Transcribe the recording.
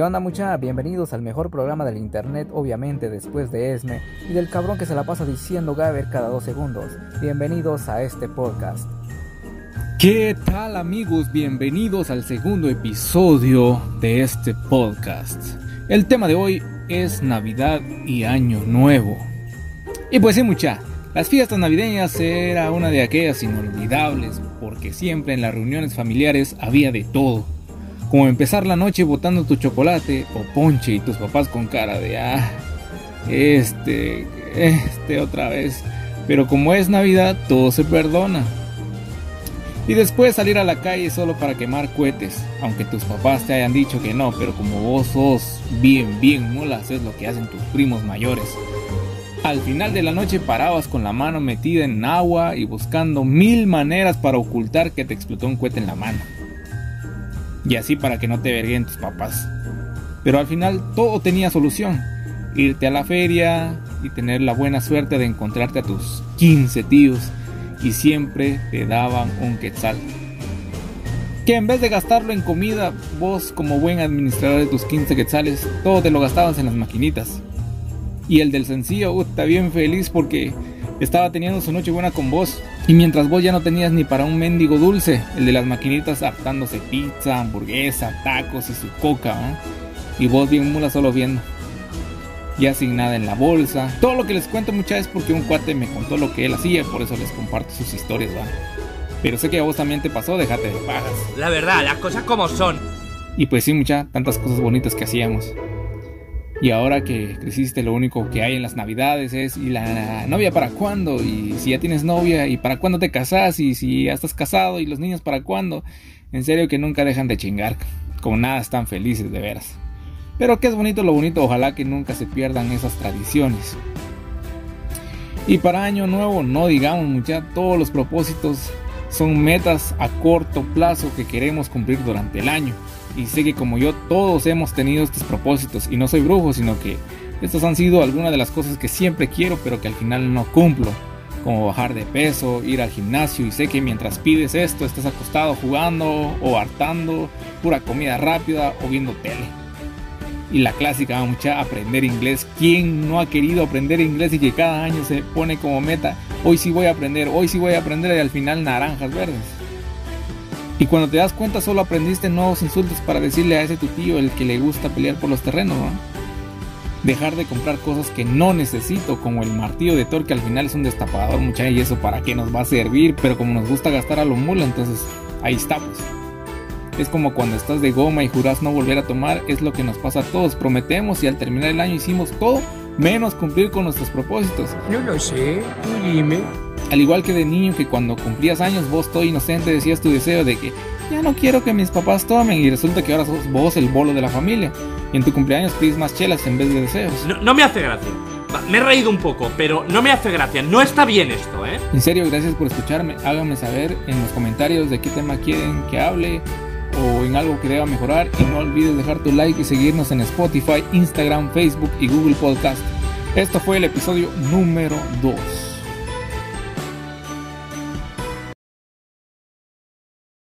¿Qué onda mucha? Bienvenidos al mejor programa del internet, obviamente después de Esme, y del cabrón que se la pasa diciendo Gaber cada dos segundos. Bienvenidos a este podcast. ¿Qué tal amigos? Bienvenidos al segundo episodio de este podcast. El tema de hoy es Navidad y Año Nuevo. Y pues sí mucha, las fiestas navideñas era una de aquellas inolvidables porque siempre en las reuniones familiares había de todo como empezar la noche botando tu chocolate o ponche y tus papás con cara de, ah, este, este otra vez. Pero como es Navidad, todo se perdona. Y después salir a la calle solo para quemar cohetes, aunque tus papás te hayan dicho que no, pero como vos sos bien, bien mulas, es lo que hacen tus primos mayores. Al final de la noche parabas con la mano metida en agua y buscando mil maneras para ocultar que te explotó un cohete en la mano y así para que no te verguen tus papás. Pero al final todo tenía solución. Irte a la feria y tener la buena suerte de encontrarte a tus 15 tíos y siempre te daban un quetzal. Que en vez de gastarlo en comida, vos como buen administrador de tus 15 quetzales, todo te lo gastabas en las maquinitas. Y el del sencillo, uh, está bien feliz porque estaba teniendo su noche buena con vos. Y mientras vos ya no tenías ni para un mendigo dulce, el de las maquinitas hartándose pizza, hamburguesa, tacos y su coca, y vos bien mula solo viendo. Ya sin nada en la bolsa. Todo lo que les cuento muchas es porque un cuate me contó lo que él hacía, por eso les comparto sus historias, ¿va? Pero sé que a vos también te pasó, déjate de pajas. La verdad, las cosas como son. Y pues sí, mucha, tantas cosas bonitas que hacíamos. Y ahora que creciste, lo único que hay en las navidades es ¿y la novia para cuándo? Y si ya tienes novia, ¿y para cuándo te casas? Y si ya estás casado, ¿y los niños para cuándo? En serio que nunca dejan de chingar. Con nada están felices de veras. Pero que es bonito lo bonito, ojalá que nunca se pierdan esas tradiciones. Y para año nuevo, no digamos mucha, todos los propósitos son metas a corto plazo que queremos cumplir durante el año y sé que como yo todos hemos tenido estos propósitos y no soy brujo, sino que estas han sido algunas de las cosas que siempre quiero pero que al final no cumplo, como bajar de peso, ir al gimnasio y sé que mientras pides esto estás acostado jugando o hartando pura comida rápida o viendo tele. Y la clásica, mucha, aprender inglés. ¿Quién no ha querido aprender inglés y que cada año se pone como meta? Hoy sí voy a aprender, hoy sí voy a aprender y al final naranjas verdes. Y cuando te das cuenta solo aprendiste nuevos insultos para decirle a ese tu tío el que le gusta pelear por los terrenos, ¿no? Dejar de comprar cosas que no necesito, como el martillo de Thor que al final es un destapador, mucha y eso para qué nos va a servir, pero como nos gusta gastar a lo mula, entonces ahí estamos. Es como cuando estás de goma y juras no volver a tomar, es lo que nos pasa a todos. Prometemos y al terminar el año hicimos todo menos cumplir con nuestros propósitos. No lo sé, tú dime. Al igual que de niño que cuando cumplías años vos todo inocente decías tu deseo de que ya no quiero que mis papás tomen y resulta que ahora sos vos el bolo de la familia y en tu cumpleaños pides más chelas en vez de deseos. No, me hace gracia. Me he reído un poco, pero no me hace gracia. No está bien esto, ¿eh? En serio, gracias por escucharme. Háganme saber en los comentarios de qué tema quieren que hable o en algo que deba mejorar. Y no olvides dejar tu like y seguirnos en Spotify, Instagram, Facebook y Google Podcast. Esto fue el episodio número 2.